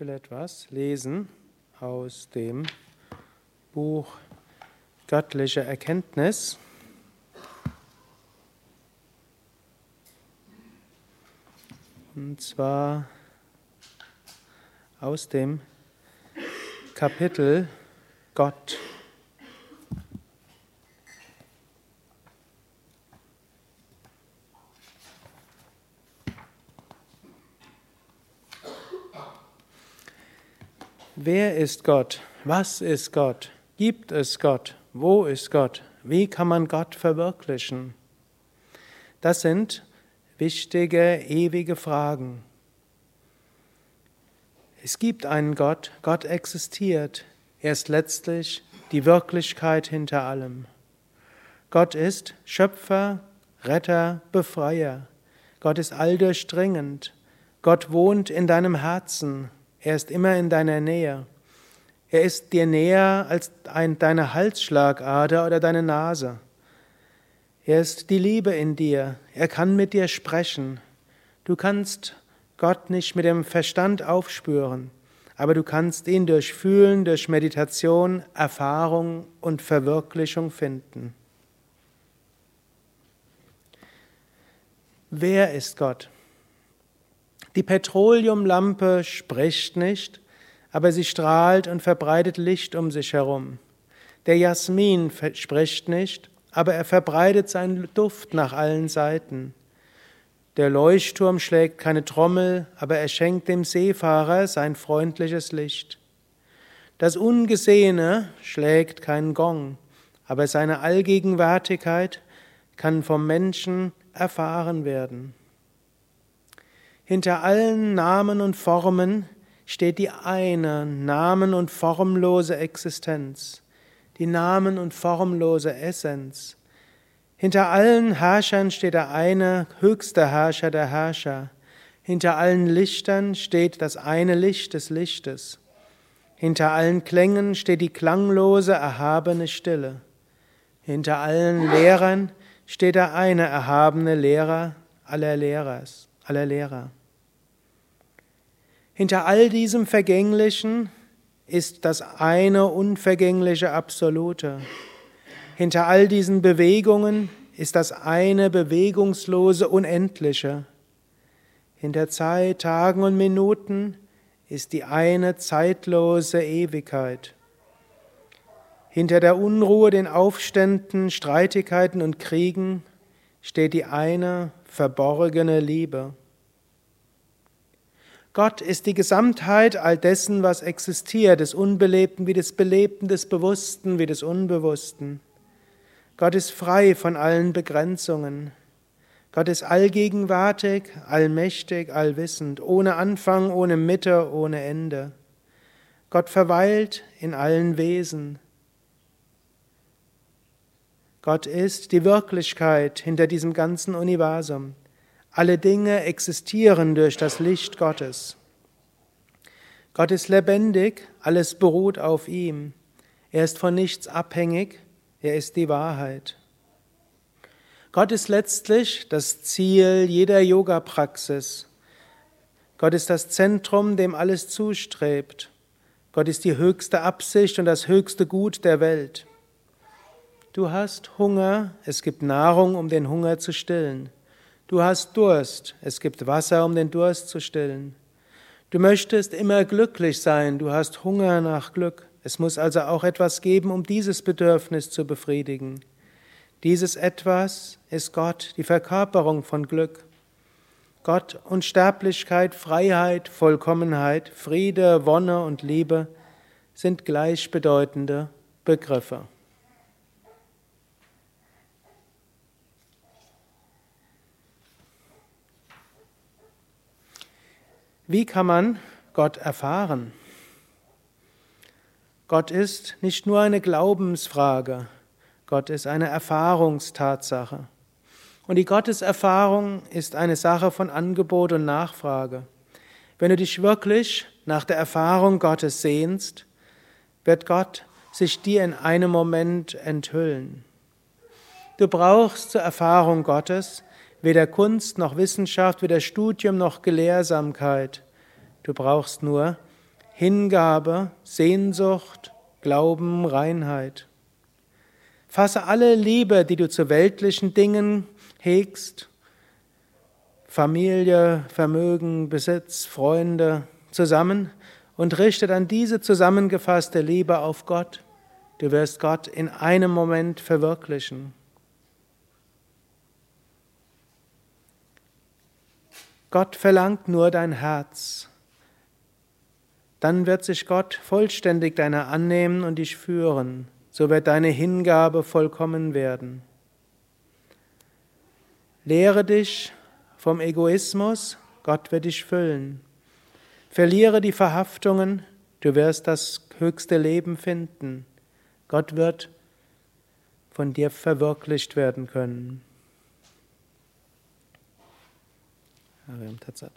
will etwas lesen aus dem Buch Göttliche Erkenntnis. Und zwar aus dem Kapitel Gott. Wer ist Gott? Was ist Gott? Gibt es Gott? Wo ist Gott? Wie kann man Gott verwirklichen? Das sind wichtige, ewige Fragen. Es gibt einen Gott, Gott existiert, er ist letztlich die Wirklichkeit hinter allem. Gott ist Schöpfer, Retter, Befreier. Gott ist alldurchdringend. Gott wohnt in deinem Herzen. Er ist immer in deiner Nähe. Er ist dir näher als ein, deine Halsschlagader oder deine Nase. Er ist die Liebe in dir. Er kann mit dir sprechen. Du kannst Gott nicht mit dem Verstand aufspüren, aber du kannst ihn durch Fühlen, durch Meditation, Erfahrung und Verwirklichung finden. Wer ist Gott? Die Petroleumlampe spricht nicht, aber sie strahlt und verbreitet Licht um sich herum. Der Jasmin spricht nicht, aber er verbreitet seinen Duft nach allen Seiten. Der Leuchtturm schlägt keine Trommel, aber er schenkt dem Seefahrer sein freundliches Licht. Das Ungesehene schlägt keinen Gong, aber seine Allgegenwärtigkeit kann vom Menschen erfahren werden. Hinter allen Namen und Formen steht die eine namen- und formlose Existenz, die namen- und formlose Essenz. Hinter allen Herrschern steht der eine höchste Herrscher der Herrscher. Hinter allen Lichtern steht das eine Licht des Lichtes. Hinter allen Klängen steht die klanglose, erhabene Stille. Hinter allen Lehrern steht der eine erhabene Lehrer aller Lehrers, aller Lehrer. Hinter all diesem Vergänglichen ist das eine unvergängliche Absolute. Hinter all diesen Bewegungen ist das eine bewegungslose Unendliche. Hinter Zeit, Tagen und Minuten ist die eine zeitlose Ewigkeit. Hinter der Unruhe, den Aufständen, Streitigkeiten und Kriegen steht die eine verborgene Liebe. Gott ist die Gesamtheit all dessen, was existiert, des Unbelebten wie des Belebten, des Bewussten wie des Unbewussten. Gott ist frei von allen Begrenzungen. Gott ist allgegenwärtig, allmächtig, allwissend, ohne Anfang, ohne Mitte, ohne Ende. Gott verweilt in allen Wesen. Gott ist die Wirklichkeit hinter diesem ganzen Universum. Alle Dinge existieren durch das Licht Gottes. Gott ist lebendig, alles beruht auf ihm. Er ist von nichts abhängig, er ist die Wahrheit. Gott ist letztlich das Ziel jeder Yoga-Praxis. Gott ist das Zentrum, dem alles zustrebt. Gott ist die höchste Absicht und das höchste Gut der Welt. Du hast Hunger, es gibt Nahrung, um den Hunger zu stillen. Du hast Durst, es gibt Wasser, um den Durst zu stillen. Du möchtest immer glücklich sein, du hast Hunger nach Glück. Es muss also auch etwas geben, um dieses Bedürfnis zu befriedigen. Dieses etwas ist Gott, die Verkörperung von Glück. Gott, Unsterblichkeit, Freiheit, Vollkommenheit, Friede, Wonne und Liebe sind gleichbedeutende Begriffe. Wie kann man Gott erfahren? Gott ist nicht nur eine Glaubensfrage, Gott ist eine Erfahrungstatsache. Und die Gotteserfahrung ist eine Sache von Angebot und Nachfrage. Wenn du dich wirklich nach der Erfahrung Gottes sehnst, wird Gott sich dir in einem Moment enthüllen. Du brauchst zur Erfahrung Gottes weder Kunst noch Wissenschaft, weder Studium noch Gelehrsamkeit. Du brauchst nur Hingabe, Sehnsucht, Glauben, Reinheit. Fasse alle Liebe, die du zu weltlichen Dingen hegst, Familie, Vermögen, Besitz, Freunde, zusammen und richte dann diese zusammengefasste Liebe auf Gott. Du wirst Gott in einem Moment verwirklichen. Gott verlangt nur dein Herz. Dann wird sich Gott vollständig deiner annehmen und dich führen. So wird deine Hingabe vollkommen werden. Lehre dich vom Egoismus, Gott wird dich füllen. Verliere die Verhaftungen, du wirst das höchste Leben finden. Gott wird von dir verwirklicht werden können. Haben wir am Tatzat.